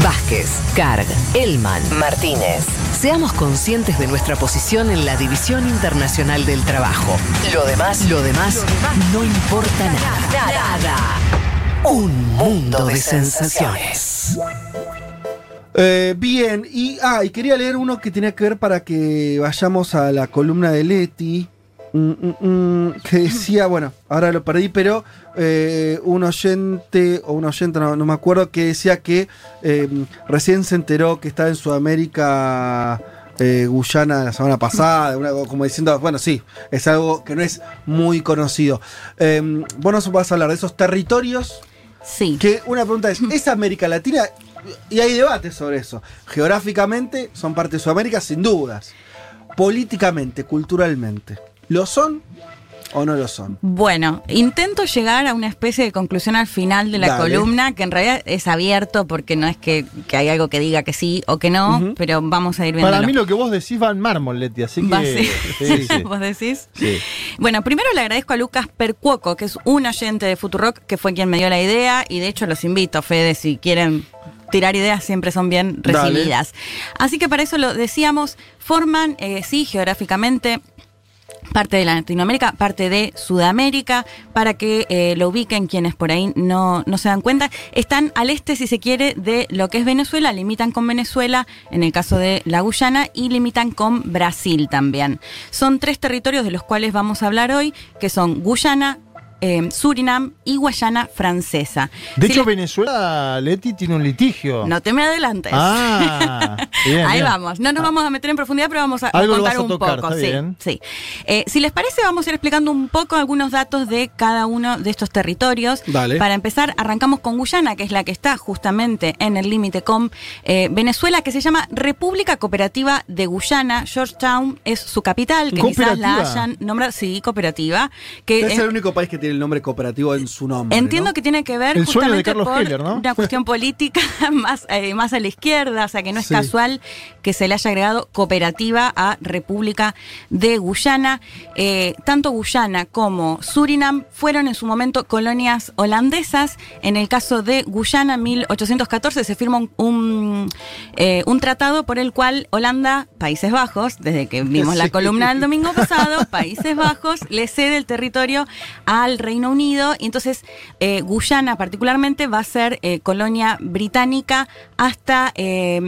Vázquez, Carg, Elman, Martínez. Seamos conscientes de nuestra posición en la División Internacional del Trabajo. Lo demás, lo demás, no importa nada. Nada. Un mundo de sensaciones. Eh, bien, y, ah, y quería leer uno que tenía que ver para que vayamos a la columna de Leti. Mm, mm, mm, que decía, bueno, ahora lo perdí, pero eh, un oyente, o un oyente, no, no me acuerdo, que decía que eh, recién se enteró que está en Sudamérica. eh, Guyana la semana pasada, una- como diciendo, bueno, sí, es algo que no es muy conocido. Eh, vos nos vas a hablar de esos territorios Sí. que una pregunta es, ¿es América Latina? Y hay debate sobre eso. Geográficamente son parte de Sudamérica, sin dudas. Políticamente, culturalmente, ¿lo son o no lo son? Bueno, intento llegar a una especie de conclusión al final de la Dale. columna, que en realidad es abierto porque no es que, que hay algo que diga que sí o que no, pero vamos a ir viendo. Para mí lo que vos decís va en mármol, Leti, así que... sí. sí, sí. ¿Vos decís? Sí. Bueno, primero le agradezco a Lucas Percuoco, que es un oyente de Futurock, que fue quien me dio la idea, y de hecho los invito, Fede, si quieren tirar ideas, siempre son bien Dale. recibidas. Así que para eso lo decíamos, forman, eh, sí, geográficamente, parte de Latinoamérica, parte de Sudamérica, para que eh, lo ubiquen quienes por ahí no, no se dan cuenta. Están al este, si se quiere, de lo que es Venezuela, limitan con Venezuela, en el caso de la Guyana, y limitan con Brasil también. Son tres territorios de los cuales vamos a hablar hoy, que son Guyana, eh, Surinam y Guayana Francesa. De Si hecho, les- Venezuela, Leti, tiene un litigio. no te me adelantes. Ah, bien, Ahí bien. vamos. No nos vamos a meter en profundidad, pero vamos a, a Algo lo contar vas a un tocar, poco. está sí, bien. sí. Eh, si les parece, vamos a ir explicando un poco algunos datos de cada uno de estos territorios. Dale. Para empezar, arrancamos con Guyana, que es la que está justamente en el límite con eh, Venezuela, que se llama República Cooperativa de Guyana. Georgetown es su capital, que quizás la hayan nombrado. Sí, cooperativa. Que Es es- el único país que tiene el nombre cooperativo en su nombre. Entiendo ¿no? que tiene que ver El sueño de justamente Carlos por Heller, ¿no? una cuestión política más, eh, más a la izquierda, o sea que no es Sí. casual que se le haya agregado cooperativa a República de Guyana. Eh, tanto Guyana como Surinam fueron en su momento colonias holandesas. En el caso de Guyana, en 1814 se firma un, un, eh, un tratado por el cual Holanda, Países Bajos, desde que vimos la columna del domingo pasado, Países Bajos le cede el territorio al Reino Unido y entonces eh, Guyana particularmente va a ser eh, colonia británica hasta eh,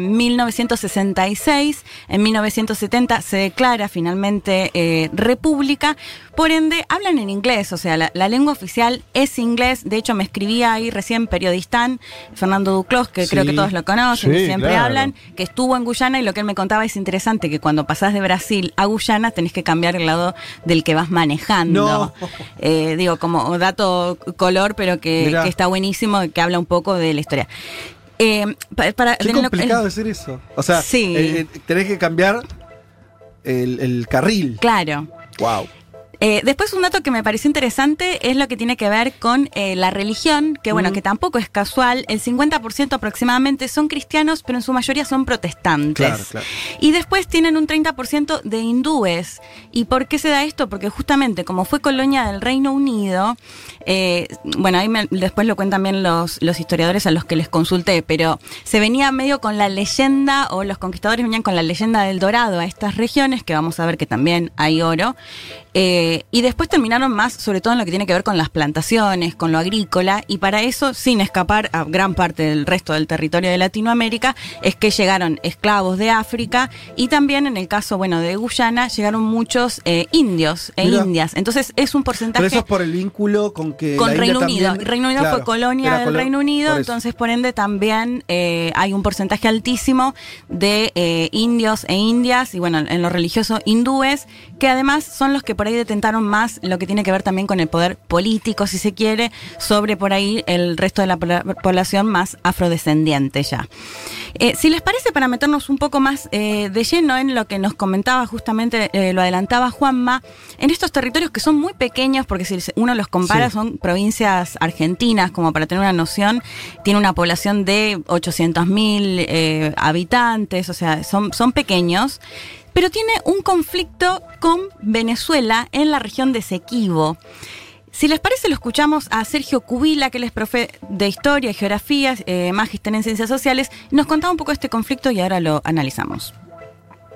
1966. En 1970 se declara finalmente eh, república. Por ende, hablan en inglés, o sea, la, la lengua oficial es inglés. De hecho, me escribía ahí recién periodistán Fernando Duclos, que Sí. creo que todos lo conocen, Sí, y siempre claro. hablan, que estuvo en Guyana y lo que él me contaba es interesante, que cuando pasás de Brasil a Guyana tenés que cambiar el lado del que vas manejando. No. Eh, digo, como dato color, pero que, está buenísimo, que habla un poco de la historia. Eh, pa- para, Qué lo- complicado decir eso. O sea, Sí. eh, eh, tenés que cambiar el, el carril. Claro. Wow. Eh, después un dato que me pareció interesante es lo que tiene que ver con eh, la religión, que bueno, Mm. que tampoco es casual. El 50% aproximadamente son cristianos, pero en su mayoría son protestantes. Claro, claro. Y después tienen un 30% de hindúes. ¿Y por qué se da esto? Porque justamente como fue colonia del Reino Unido, eh, bueno, ahí me- después lo cuentan bien los, los historiadores a los que les consulté, pero se venía medio con la leyenda, o los conquistadores venían con la leyenda del dorado a estas regiones, que vamos a ver que también hay oro. Eh, y después terminaron más, sobre todo en lo que tiene que ver con las plantaciones, con lo agrícola, y para eso, sin escapar a gran parte del resto del territorio de Latinoamérica, es que llegaron esclavos de África y también en el caso, bueno, de Guyana, llegaron muchos eh, indios e Mira. indias. Entonces es un porcentaje Pero eso es por el vínculo con que. con la India Reino Unido. también- Reino Unido claro, fue colonia del colo- Reino Unido, por entonces por ende también eh, hay un porcentaje altísimo de eh, indios e indias y bueno, en lo religioso hindúes, que además son los que por ahí detentaron más lo que tiene que ver también con el poder político, si se quiere, sobre por ahí el resto de la pobla- población más afrodescendiente ya. Eh, si les parece, para meternos un poco más eh, de lleno en lo que nos comentaba justamente, eh, lo adelantaba Juanma, en estos territorios que son muy pequeños, porque si uno los compara, Sí. son provincias argentinas, como para tener una noción, tiene una población de 800.000 eh, habitantes, o sea, son, son pequeños, pero tiene un conflicto con Venezuela en la región de Sequibo. Si les parece, lo escuchamos a Sergio Cubila, que él es profe de Historia Geografía, eh, magíster en Ciencias Sociales. Nos contaba un poco este conflicto y ahora lo analizamos.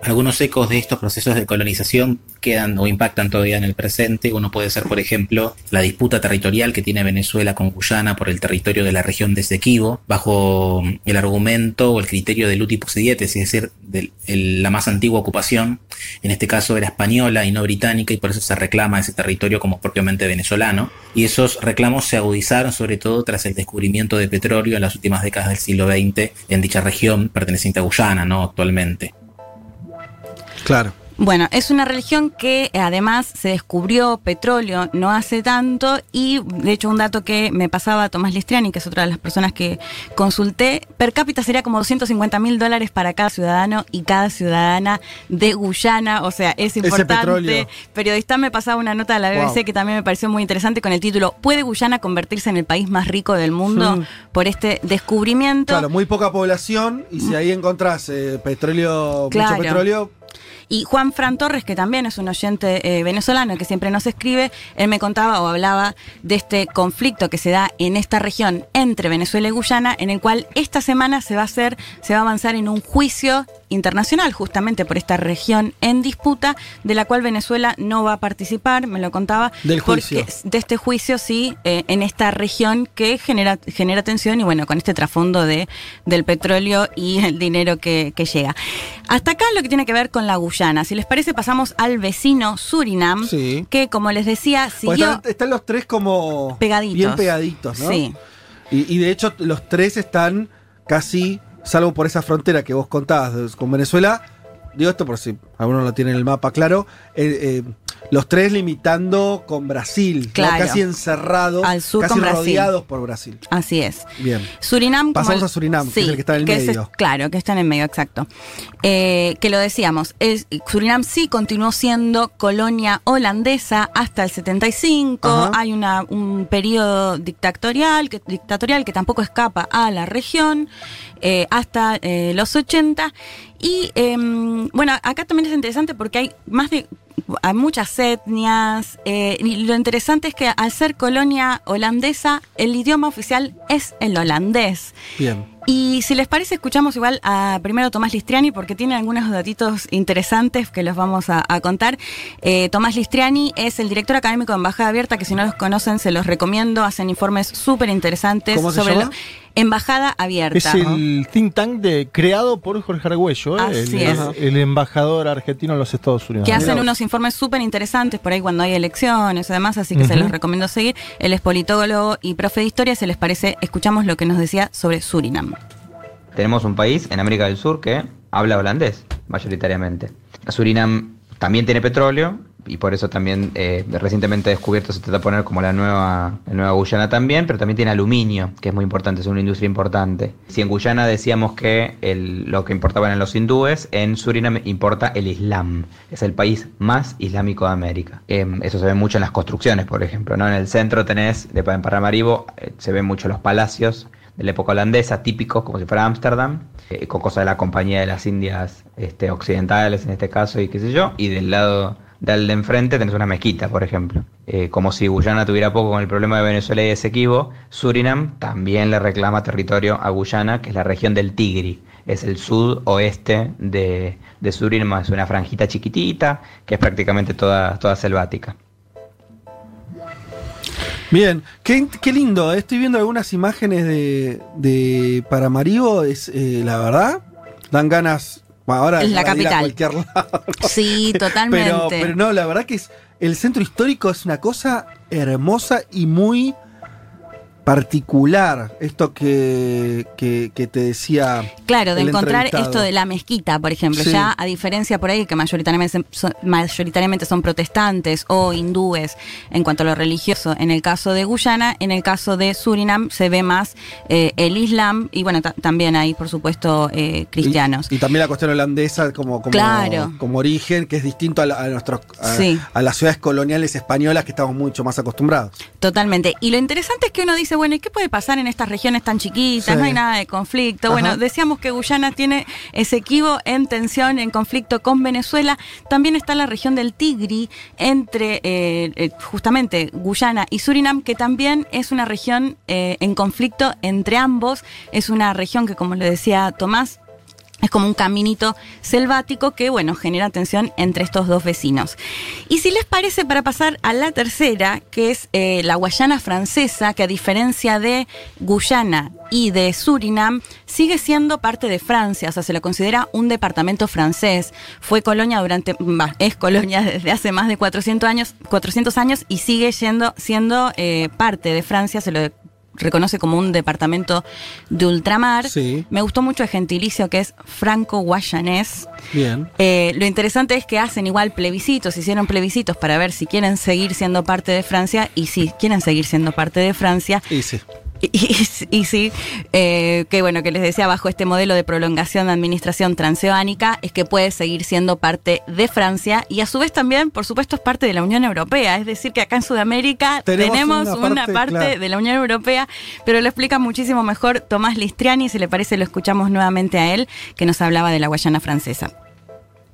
Algunos ecos de estos procesos de colonización quedan o impactan todavía en el presente. Uno puede ser, por ejemplo, la disputa territorial que tiene Venezuela con Guyana por el territorio de la región de Esequibo, bajo el argumento o el criterio del uti possidetis, es decir, de la más antigua ocupación. En este caso era española y no británica, y por eso se reclama ese territorio como propiamente venezolano. Y esos reclamos se agudizaron sobre todo tras el descubrimiento de petróleo en las últimas décadas del siglo XX en dicha región perteneciente a Guyana, ¿no? Actualmente. Claro. Bueno, es una religión que eh, además se descubrió petróleo no hace tanto y de hecho un dato que me pasaba Tomás Listriani, que es otra de las personas que consulté, per cápita sería como 250 mil dólares para cada ciudadano y cada ciudadana de Guyana, o sea, es importante. Periodista me pasaba una nota de la BBC Wow. que también me pareció muy interesante con el título ¿Puede Guyana convertirse en el país más rico del mundo Mm. por este descubrimiento? Claro, muy poca población y si ahí encontrás eh, petróleo, Claro. mucho petróleo, Y Juan Fran Torres, que también es un oyente eh, venezolano que siempre nos escribe, él me contaba o hablaba de este conflicto que se da en esta región entre Venezuela y Guyana, en el cual esta semana se va a hacer, se va a avanzar en un juicio internacional justamente por esta región en disputa, de la cual Venezuela no va a participar, me lo contaba. Del juicio. Porque de este juicio, sí, eh, en esta región que genera, genera tensión y bueno, con este trasfondo de, del petróleo y el dinero que, que llega. Hasta acá lo que tiene que ver con la Guyana. Si les parece, pasamos al vecino Surinam, Sí. que como les decía, pues siguió están, están los tres como pegaditos. bien pegaditos, ¿no? Sí. Y, y de hecho los tres están casi, salvo por esa frontera que vos contabas con Venezuela, digo esto por si alguno lo tiene en el mapa claro, eh, eh, los tres limitando con Brasil, ¿no? Claro. casi encerrados, Al sur casi con rodeados por Brasil. Así es. Bien. Surinam. Pasamos a Surinam, que es el que está en el medio. claro, que está en el medio, exacto. Eh, que lo decíamos, Surinam sí continuó siendo colonia holandesa hasta el 75. Ajá. Hay una, un periodo dictatorial que, dictatorial que tampoco escapa a la región eh, hasta eh, los 80. Y em, bueno, acá también es interesante porque hay más de hay muchas etnias eh, y lo interesante es que al ser colonia holandesa el idioma oficial es el holandés. Bien. Y si les parece, escuchamos igual a primero Tomás Listriani porque tiene algunos datitos interesantes que los vamos a, a contar. Eh, Tomás Listriani es el director académico de Embajada Abierta, que si no los conocen se los recomiendo, hacen informes súper interesantes ¿Cómo se sobre llama? lo- Embajada Abierta. Es el think tank de, creado por Jorge Argüello, ¿eh? El, embajador argentino en los Estados Unidos. que hacen Mirá. unos informes súper interesantes por ahí cuando hay elecciones y demás, así que se los recomiendo seguir. Él es politólogo y profe de historia, si les parece, escuchamos lo que nos decía sobre Surinam. Tenemos un país en América del Sur que habla holandés, mayoritariamente. Surinam también tiene petróleo y por eso también eh, recientemente descubierto se trata de poner como la nueva, la nueva Guyana también, pero también tiene aluminio, que es muy importante, es una industria importante. Si en Guyana decíamos que lo que importaban eran los hindúes, en Surinam importa el Islam. Es el país más islámico de América. Em, eso se ve mucho en las construcciones, por ejemplo. ¿no? En el centro tenés, de en Paramaribo, eh, se ven mucho los palacios de la época holandesa, típicos como si fuera Ámsterdam, eh, con cosas de la Compañía de las Indias este, Occidentales en este caso y qué sé yo, y del lado del de enfrente tenés una mezquita, por ejemplo. Eh, como si Guyana tuviera poco con el problema de Venezuela y Esequibo, Surinam también le reclama territorio a Guyana, que es la región del Tigri. Es el sudoeste de, de Surinam, es una franjita chiquitita, que es prácticamente toda, toda selvática. Bien, qué, qué lindo. eh. Estoy viendo algunas imágenes de, de Paramaribo. Es eh, la verdad, dan ganas. Bueno, ahora Es la para ir a capital. cualquier lado. Sí, totalmente. Pero, pero no, la verdad que es el centro histórico es una cosa hermosa y muy particular. Esto que, que, que te decía. Claro, de encontrar esto de la mezquita, por ejemplo, Sí. ya a diferencia por ahí que mayoritariamente son, mayoritariamente son protestantes o hindúes en cuanto a lo religioso, en el caso de Guyana, en el caso de Surinam se ve más eh, el Islam y bueno, ta- también hay por supuesto eh, cristianos. Y, y también la cuestión holandesa como, como, Claro. como origen, que es distinto a, la- a nuestros, a, Sí. a las ciudades coloniales españolas que estamos mucho más acostumbrados. Totalmente. Y lo interesante es que uno dice, bueno, ¿y qué puede pasar en estas regiones tan chiquitas? No hay nada de conflicto. Bueno, decíamos que Guyana tiene Esequibo en tensión, en conflicto con Venezuela. También está la región del Tigri entre eh, eh, justamente Guyana y Surinam, que también es una región eh, en conflicto entre ambos. Es una región que, como le decía Tomás, es como un caminito selvático que, bueno, genera tensión entre estos dos vecinos. Y si les parece, para pasar a la tercera, que es eh, la Guayana francesa, que a diferencia de Guyana y de Surinam, sigue siendo parte de Francia, o sea, se lo considera un departamento francés. Fue colonia durante, bah, es colonia desde hace más de 400 años, 400 años y sigue siendo, siendo eh, parte de Francia, se lo reconoce como un departamento de ultramar. Sí. Me gustó mucho el gentilicio que es franco-guayanés. Bien. Eh, lo interesante es que hacen igual plebiscitos, hicieron plebiscitos para ver si quieren seguir siendo parte de Francia y si quieren seguir siendo parte de Francia. Y sí. Y, sí, eh, que bueno, que les decía, bajo este modelo de prolongación de administración transoceánica, es que puede seguir siendo parte de Francia y a su vez también, por supuesto, es parte de la Unión Europea. Es decir, que acá en Sudamérica Tenemos tenemos, una una parte, parte, claro. de la Unión Europea, pero lo explica muchísimo mejor Tomás Listriani, si le parece, lo escuchamos nuevamente a él, que nos hablaba de la Guayana francesa.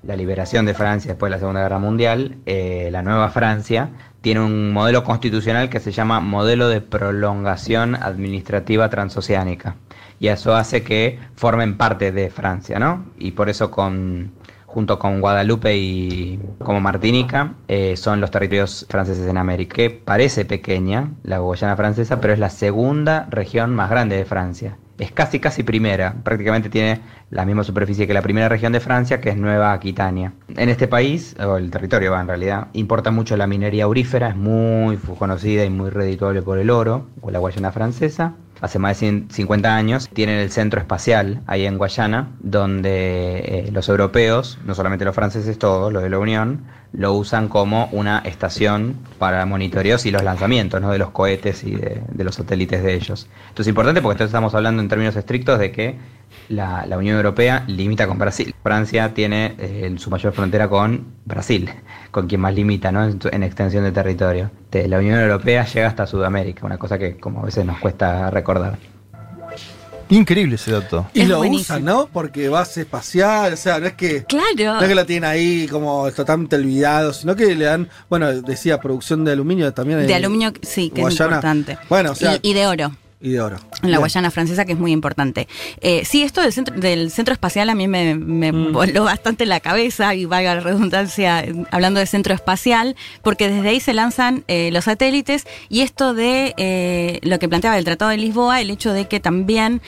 la liberación de Francia después de la Segunda Guerra Mundial, eh, la nueva Francia tiene un modelo constitucional que se llama modelo de prolongación administrativa transoceánica. Y eso hace que formen parte de Francia, ¿no? Y por eso con junto con Guadalupe y como Martinica, eh, son los territorios franceses en América. Que parece pequeña, la Guayana francesa, pero es la segunda región más grande de Francia. Es casi, casi primera. Prácticamente tiene la misma superficie que la primera región de Francia, que es Nueva Aquitania. En este país, o el territorio va en realidad, importa mucho la minería aurífera, es muy conocida y muy redituable por el oro, o la Guayana francesa. Hace más de 100 50 años tienen el centro espacial ahí en Guayana, donde eh, los europeos, no solamente los franceses, todos, los de la Unión, lo usan como una estación para monitoreos y los lanzamientos ¿no? de los cohetes y de, de los satélites de ellos. Esto es importante porque entonces estamos hablando en términos estrictos de que la, la Unión Europea limita con Brasil. Francia tiene eh, su mayor frontera con Brasil, con quien más limita ¿no? en, extensión de territorio. De la Unión Europea llega hasta Sudamérica, una cosa que como a veces nos cuesta recordar. Increíble ese dato. Y Es lo buenísimo. usan, ¿no? Porque base espacial, o sea, no es que. Claro. No es que lo tienen ahí como totalmente olvidado, sino que le dan, bueno, decía producción de aluminio también. De aluminio, sí, que es importante. Bueno, o sea, y, y de oro. Y de oro. En la Bien. Guayana francesa, que es muy importante. Eh, sí, esto del centro, del centro espacial a mí me, me Mm. voló bastante la cabeza, y valga la redundancia, hablando de centro espacial, porque desde ahí se lanzan eh, los satélites, y esto de eh, lo que planteaba el Tratado de Lisboa, el hecho de que también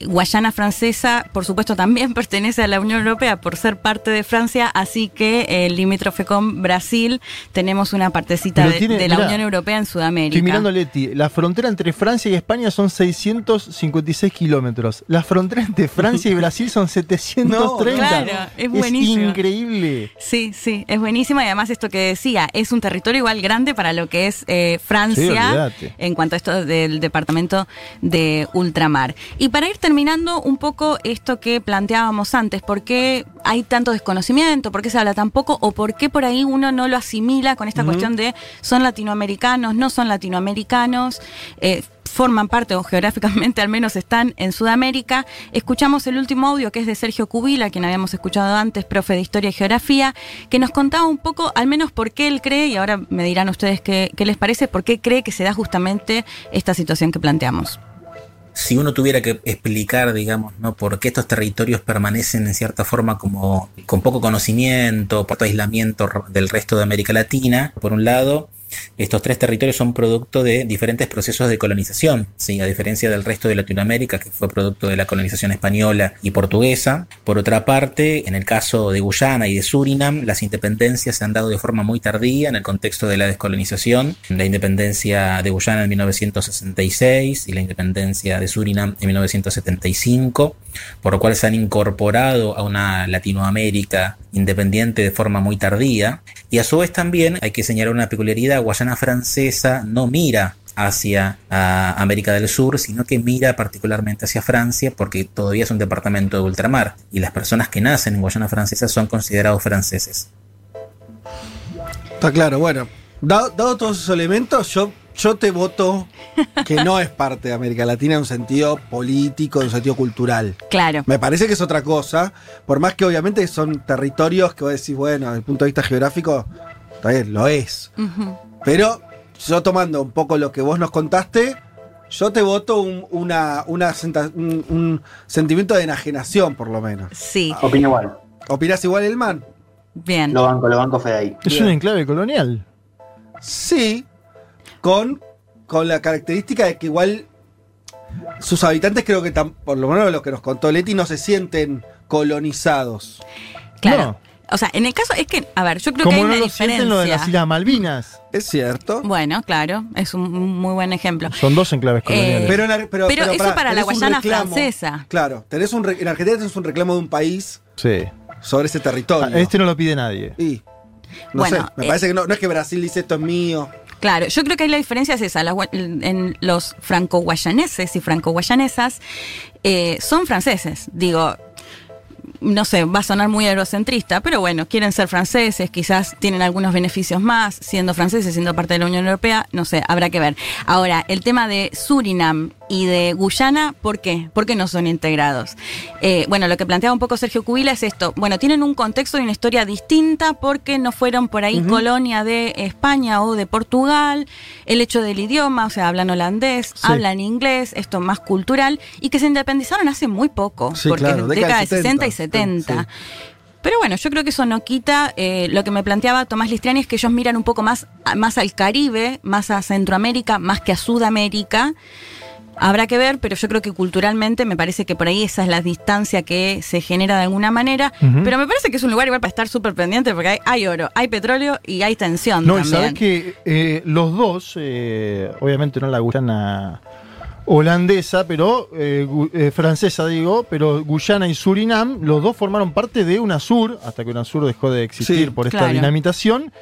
Guayana francesa, por supuesto, también pertenece a la Unión Europea por ser parte de Francia, así que eh, limítrofe con Brasil, tenemos una partecita de, tiene- de la mirá, Unión Europea en Sudamérica. Estoy mirando Leti. La frontera entre Francia y España son 656 kilómetros. La frontera entre Francia y Brasil son 730. Claro, es buenísimo. increíble. Sí, sí, es buenísima y además esto que decía, es un territorio igual grande para lo que es eh, Francia en cuanto a esto del departamento de ultramar. Y para ir terminando un poco esto que planteábamos antes, ¿por qué hay tanto desconocimiento? ¿Por qué se habla tan poco? ¿O por qué por ahí uno no lo asimila con esta cuestión de son latinoamericanos, no son latinoamericanos? Eh, forman parte o geográficamente al menos están en Sudamérica. Escuchamos el último audio que es de Sergio Cubila, quien habíamos escuchado antes, profe de Historia y Geografía, que nos contaba un poco al menos por qué él cree, y ahora me dirán ustedes qué, qué les parece, por qué cree que se da justamente esta situación que planteamos. Si uno tuviera que explicar, digamos, ¿no? por qué estos territorios permanecen en cierta forma como con poco conocimiento, por aislamiento del resto de América Latina, por un lado, estos tres territorios son producto de diferentes procesos de colonización, a diferencia del resto de Latinoamérica, que fue producto de la colonización española y portuguesa. Por otra parte, en el caso de Guyana y de Surinam, las independencias se han dado de forma muy tardía en el contexto de la descolonización. La independencia de Guyana en 1966 y la independencia de Surinam en 1975, por lo cual se han incorporado a una Latinoamérica independiente de forma muy tardía. Y a su vez también hay que señalar una peculiaridad, Guayana francesa no mira hacia ah, América del Sur, sino que mira particularmente hacia Francia porque todavía es un departamento de ultramar y las personas que nacen en Guayana francesa son considerados franceses. Está claro, bueno. Dado, dado todos esos elementos, yo yo te voto que no es parte de América Latina en un sentido político, en un sentido cultural. Claro. Me parece que es otra cosa, por más que obviamente son territorios que vos decís, bueno, desde el punto de vista geográfico, está bien, lo es. Pero yo tomando un poco lo que vos nos contaste, yo te voto un, una, una senta- un, un sentimiento de enajenación, por lo menos. Sí, Opino igual. ¿Opinás igual, Elman? bien. Lo banco, lo banco Fede ahí. Es Bien. un enclave colonial. Sí, con, con la característica de que igual sus habitantes creo que, por lo menos lo que nos contó Leti, no se sienten colonizados. Claro. No. O sea, en el caso es que, a ver, yo creo Como que hay no una lo sienten lo de las Islas Malvinas. Es cierto. Bueno, claro, es un muy buen ejemplo. Son dos enclaves coloniales. Pero, en la- pero, Pero eso para la tenés un Guayana reclamo. francesa. Claro, tenés un en Argentina tenés un reclamo de un país sí. sobre ese territorio. Ah, Este no lo pide nadie. Y, no Bueno, sé, me eh, parece que no, no es que Brasil dice esto es mío. Claro, yo creo que ahí la diferencia es esa. En los franco-guayaneses y franco-guayanesas eh, son franceses. Digo, no sé, va a sonar muy eurocentrista, pero bueno, quieren ser franceses, quizás tienen algunos beneficios más, siendo franceses, siendo parte de la Unión Europea, no sé, habrá que ver. Ahora, el tema de Surinam y de Guyana, ¿por qué? ¿Por qué no son integrados? Eh, bueno, lo que planteaba un poco Sergio Cubila es esto. Bueno, tienen un contexto y una historia distinta porque no fueron por ahí colonia de España o de Portugal. El hecho del idioma, o sea, hablan holandés, Sí. hablan inglés, esto más cultural, y que se independizaron hace muy poco, Sí, porque claro, es década de 60 y 70, 70. sí. Pero bueno, yo creo que eso no quita eh, lo que me planteaba Tomás Listriani es que ellos miran un poco más, más al Caribe, más a Centroamérica, más que a Sudamérica. Habrá que ver, pero yo creo que culturalmente me parece que por ahí esa es la distancia que se genera de alguna manera. Pero me parece que es un lugar igual para estar súper pendiente porque hay, hay oro, hay petróleo y hay tensión. No, y también. sabes que eh, los dos, eh, obviamente no la Guyana holandesa, pero eh, eh, francesa digo, pero Guyana y Surinam, los dos formaron parte de UNASUR, hasta que UNASUR dejó de existir Sí, por esta claro. dinamitación.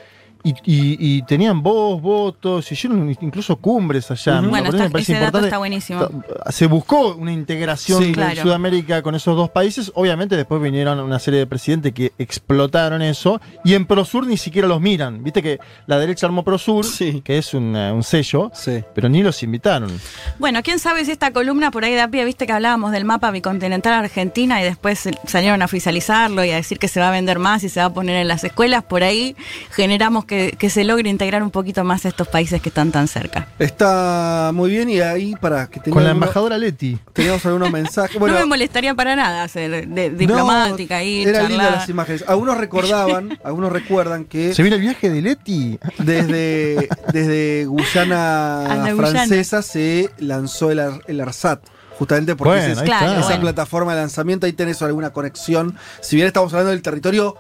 Y, y- y tenían voz, votos, hicieron incluso cumbres allá. Bueno, parece- me está- parece ese dato está buenísimo. Se buscó una integración Sí. de Claro. Sudamérica con esos dos países. Obviamente después vinieron una serie de presidentes que explotaron eso. Y en Prosur ni siquiera los miran. Viste que la derecha armó Prosur, Sí. que es un, eh, un sello, Sí. pero ni los invitaron. Bueno, quién sabe si esta columna por ahí da pie, viste que hablábamos del mapa bicontinental Argentina y después se- salieron a oficializarlo y a decir que se va a vender más y se va a poner en las escuelas, por ahí generamos que, que se logre integrar un poquito más a estos países que están tan cerca. Está muy bien y ahí para que Con la embajadora Leti. teníamos algunos mensajes. Bueno, no me molestaría para nada ser de- diplomática no, y Era linda las imágenes. Algunos recordaban, algunos recuerdan que Se viene el viaje de Leti. desde, desde Guyana francesa se lanzó el, Ar- el ARSAT. Justamente porque Bueno, Claro, está. esa bueno. plataforma de lanzamiento, ahí tenés alguna conexión. Si bien estamos hablando del territorio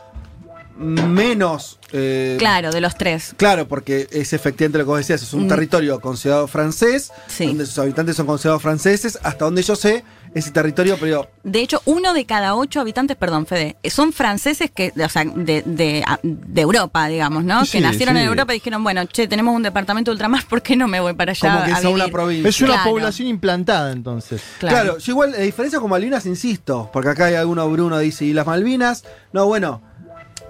menos. eh, Claro, de los tres. Claro, porque es efectivamente lo que vos decías, es un Mm. territorio considerado francés, Sí. donde sus habitantes son considerados franceses, hasta donde yo sé, ese territorio, pero De hecho, uno de cada ocho habitantes, perdón, Fede, son franceses que, o sea, de, de, de Europa, digamos, ¿no? Sí, que nacieron sí. en Europa y dijeron, bueno, che, tenemos un departamento de ultramar, ¿por qué no me voy para allá como que a es una vivir? provincia. Es una Claro. población implantada entonces. Claro. yo igual, la diferencia con Malvinas, insisto, porque acá hay alguno, Bruno dice, ¿y las Malvinas? No, bueno,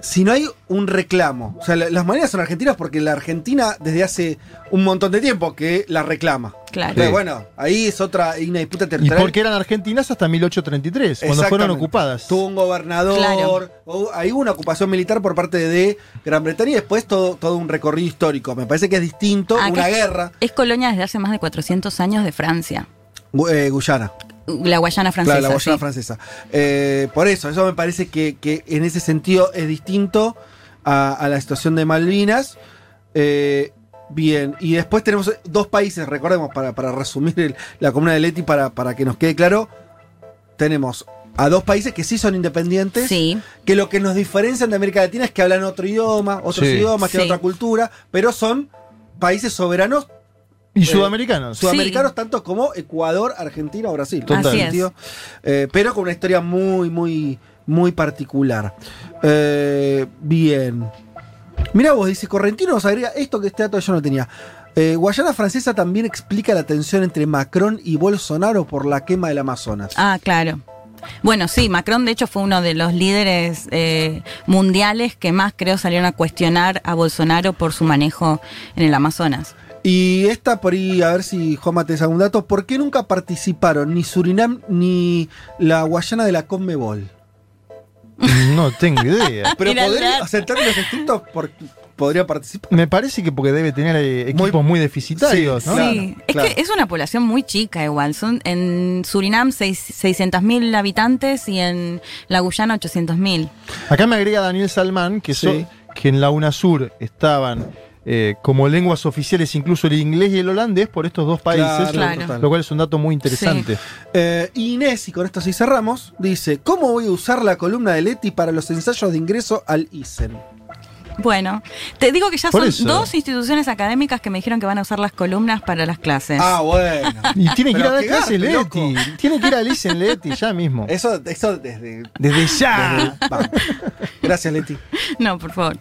si no hay un reclamo, o sea, la- las Malvinas son argentinas porque la Argentina desde hace un montón de tiempo que la reclama. Claro. Entonces, Sí. bueno, ahí es otra, una disputa Y territorial. porque eran argentinas hasta 1833, cuando fueron ocupadas. Tuvo un gobernador, Claro. o- hay una ocupación militar por parte de Gran Bretaña y después todo, todo un recorrido histórico. Me parece que es distinto, Ah, una guerra. Es colonia desde hace más de 400 años de Francia. Eh, Guyana. La Guayana francesa. Claro, la Guayana sí. francesa. Eh, por eso, eso me parece que, que en ese sentido es distinto a, a la situación de Malvinas. Eh, bien, y después tenemos dos países, recordemos, para, para resumir el- la comuna de Leti, para, para que nos quede claro, tenemos a dos países que sí son independientes, Sí, que lo que nos diferencian de América Latina es que hablan otro idioma, otros Sí. idiomas, tienen otra cultura, pero son países soberanos Y Eh, sudamericanos. sudamericanos tanto como Ecuador, Argentina o Brasil. Total. Así es. eh, pero con una historia muy, muy, muy particular. Eh, bien. Mira vos, dice Correntino, nos agrega esto que este dato yo no tenía. Eh, Guayana Francesa también explica la tensión entre Macron y Bolsonaro por la quema del Amazonas. ah, claro. Bueno, sí, Macron de hecho fue uno de los líderes eh, mundiales que más creo salieron a cuestionar a Bolsonaro por su manejo en el Amazonas. Y esta por ahí, a ver si Juanma te da algún dato. ¿Por qué nunca participaron ni Surinam ni la Guayana de la Conmebol? No tengo idea. Pero podría, o sea, en términos estrictos, por- podría participar. Me parece que porque debe tener eh, Muy- equipos muy, deficitarios, Sí, ¿no? claro. Sí, es claro. que es una población muy chica igual. Son en Surinam seis- 600.000 habitantes y en la Guyana 800.000. Acá me agrega Daniel Salmán que, so- Sí. que en la UNASUR estaban eh, como lenguas oficiales incluso el inglés y el holandés por estos dos países, Claro. lo cual es un dato muy interesante. Eh, Inés, y con esto sí cerramos, dice: ¿Cómo voy a usar la columna de Leti para los ensayos de ingreso al ISEN? Bueno, te digo que ya Por son eso. dos instituciones académicas que me dijeron que van a usar las columnas para las clases. Ah, bueno. Y tiene que ir a dar qué clase garpe, Leti. Tiene que ir a Lisen Leti ya mismo. Eso, eso desde. Desde ya. desde-. Gracias, Leti. No, por favor.